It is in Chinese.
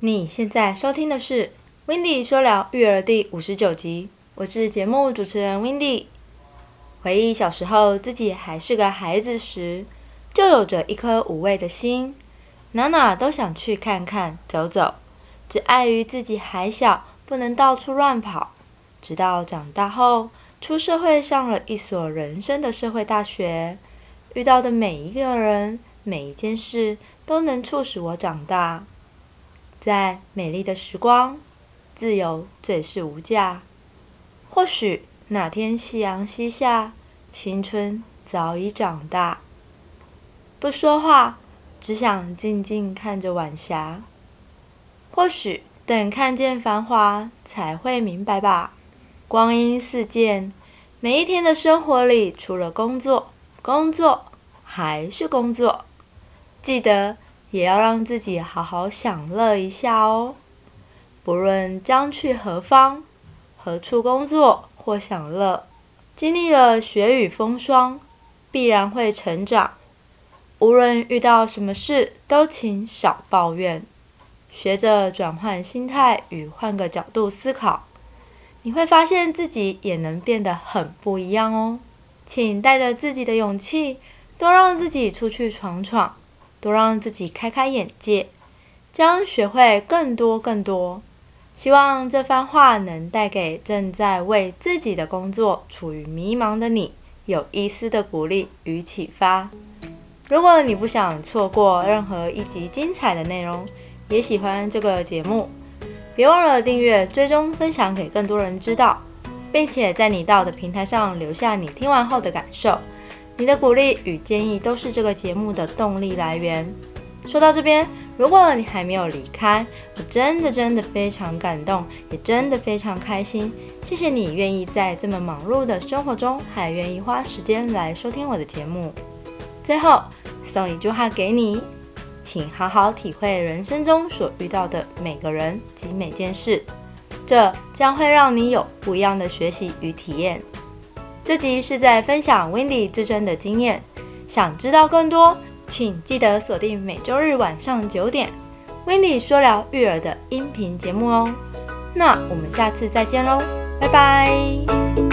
你现在收听的是《w i n d y 说聊育儿》第五十九集，我是节目主持人 w i n d y 回忆小时候自己还是个孩子时，就有着一颗无畏的心，哪哪都想去看看、走走，只碍于自己还小，不能到处乱跑。直到长大后，出社会上了一所人生的社会大学，遇到的每一个人、每一件事，都能促使我长大。在美丽的时光，自由最是无价。或许哪天夕阳西下，青春早已长大。不说话，只想静静看着晚霞。或许等看见繁华，才会明白吧。光阴似箭，每一天的生活里，除了工作，工作还是工作。记得。也要让自己好好享乐一下哦。不论将去何方、何处工作或享乐，经历了雪雨风霜，必然会成长。无论遇到什么事，都请少抱怨，学着转换心态与换个角度思考，你会发现自己也能变得很不一样哦。请带着自己的勇气，多让自己出去闯闯。多让自己开开眼界，将学会更多更多。希望这番话能带给正在为自己的工作处于迷茫的你，有一丝的鼓励与启发。如果你不想错过任何一集精彩的内容，也喜欢这个节目，别忘了订阅、追踪、分享给更多人知道，并且在你到的平台上留下你听完后的感受。你的鼓励与建议都是这个节目的动力来源。说到这边，如果你还没有离开，我真的真的非常感动，也真的非常开心。谢谢你愿意在这么忙碌的生活中，还愿意花时间来收听我的节目。最后送一句话给你，请好好体会人生中所遇到的每个人及每件事，这将会让你有不一样的学习与体验。这集是在分享 Wendy 自身的经验，想知道更多，请记得锁定每周日晚上九点 Wendy 说聊育儿的音频节目哦。那我们下次再见喽，拜拜。